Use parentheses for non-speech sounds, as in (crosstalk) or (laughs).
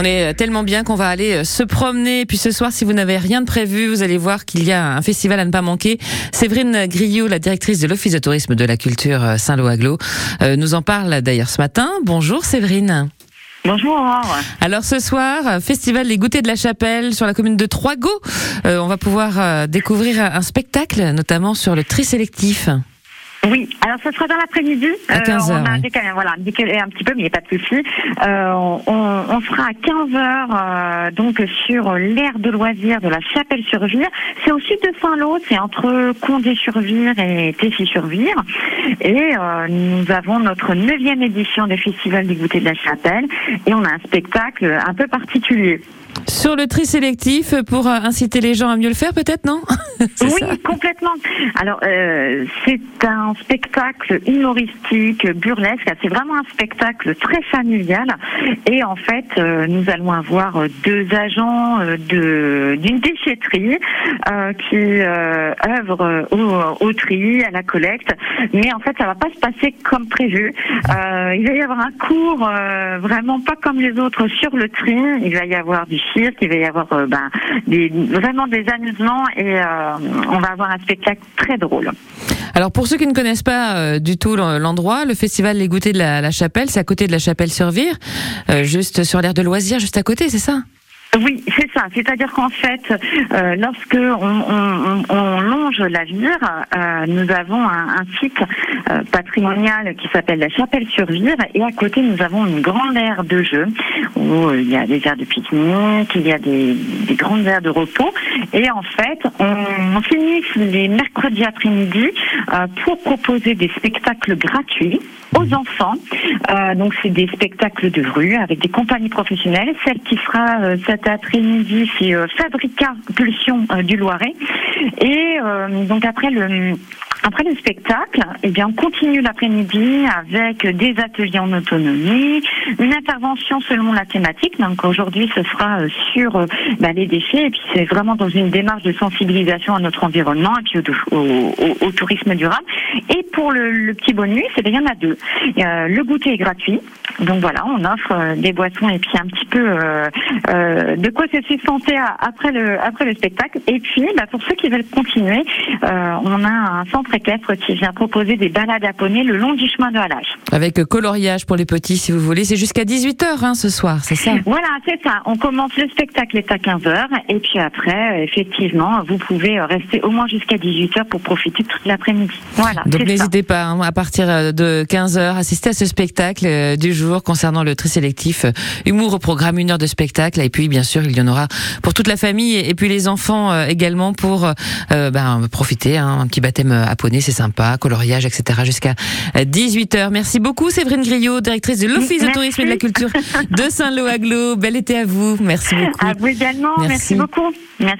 On est tellement bien qu'on va aller euh, se promener. Puis ce soir, si vous n'avez rien de prévu, vous allez voir qu'il y a un festival à ne pas manquer. Séverine Grillot, la directrice de l'Office de tourisme de la culture euh, Saint-Lô-Aglo, euh, nous en parle d'ailleurs ce matin. Bonjour Séverine. Bonjour Alors ce soir, festival Les Goûters de la Chapelle sur la commune de Troigo. on va pouvoir découvrir un spectacle, notamment sur le tri sélectif. Oui, alors ce sera dans l'après-midi. À 15 euh, on a oui. décalé, voilà, décalé un petit peu, mais il n'y a pas de souci. Euh, on, on sera à 15 heures euh, donc sur l'aire de loisirs de la Chapelle-sur-Vire. C'est au sud de Saint-Lô, c'est entre Condé-sur-Vire et Tessy-sur-Vire. Et euh, nous avons notre neuvième édition du Festival des goûters de la Chapelle. Et on a un spectacle un peu particulier. Sur le tri sélectif, pour euh, inciter les gens à mieux le faire, peut-être, non? (laughs) Oui, ça complètement. Alors, euh, c'est un spectacle humoristique, burlesque. C'est vraiment un spectacle très familial. Et en fait, euh, nous allons avoir euh, deux agents euh, de d'une déchetterie euh, qui euh, œuvrent au, au tri, à la collecte. Mais en fait, ça va pas se passer comme prévu. Euh, il va y avoir un cours euh, vraiment pas comme les autres sur le tri. Il va y avoir du il va y avoir euh, ben, vraiment des amusements et euh, on va avoir un spectacle très drôle. Alors pour ceux qui ne connaissent pas euh, du tout l'endroit, le festival Les Goûters de la, la Chapelle, c'est à côté de la Chapelle-sur-Vire, euh, juste sur l'aire de loisirs, juste à côté, c'est ça? Oui, c'est ça. C'est-à-dire qu'en fait, euh, lorsque on, on- on- on longe la vire, euh, nous avons un, un site euh, patrimonial qui s'appelle la Chapelle-sur-Vire, et à côté nous avons une grande aire de jeu où euh, il y a des aires de pique-nique, il y a des, des grandes aires de repos, et en fait, on, finit les mercredis après-midi euh, pour proposer des spectacles gratuits aux enfants. Euh, donc c'est des spectacles de rue avec des compagnies professionnelles. Celle qui sera cet après-midi, c'est euh, Fabrica Pulsion euh, du Loiret. Et euh, donc après le après le spectacle, eh bien, on continue l'après-midi avec des ateliers en autonomie, une intervention selon la thématique. Donc aujourd'hui, ce sera sur bah, les déchets et puis c'est vraiment dans une démarche de sensibilisation à notre environnement et puis au tourisme durable. Et pour le, le petit bonus, eh bien, il y en a deux. Euh, le goûter est gratuit. Donc voilà, on offre euh, des boissons et puis un petit peu euh, euh, de quoi se à- après le après le spectacle. Et puis, bah, pour ceux qui veulent continuer, euh, on a un centre équestre qui vient proposer des balades à poney le long du chemin de halage. Avec coloriage pour les petits, si vous voulez. C'est jusqu'à 18h hein, ce soir, c'est ça? Voilà, c'est ça. On commence le spectacle est à 15h et puis après, effectivement, vous pouvez rester au moins jusqu'à 18h pour profiter toute l'après-midi. Voilà. Donc n'hésitez pas, hein, à partir euh, de 15h, assister à ce spectacle euh, du jour concernant le tri sélectif. euh, Humour au programme, une heure de spectacle. Et puis, bien sûr, il y en aura pour toute la famille et puis les enfants euh, également pour ben, profiter. hein, un petit baptême à poney, c'est sympa, coloriage, etc. jusqu'à 18h. Merci beaucoup, Séverine Griot, directrice de l'Office de tourisme et de la culture de (laughs) Saint-Lô-Aglo. Bel été à vous. Merci beaucoup. À vous également. Merci. Merci beaucoup. Merci.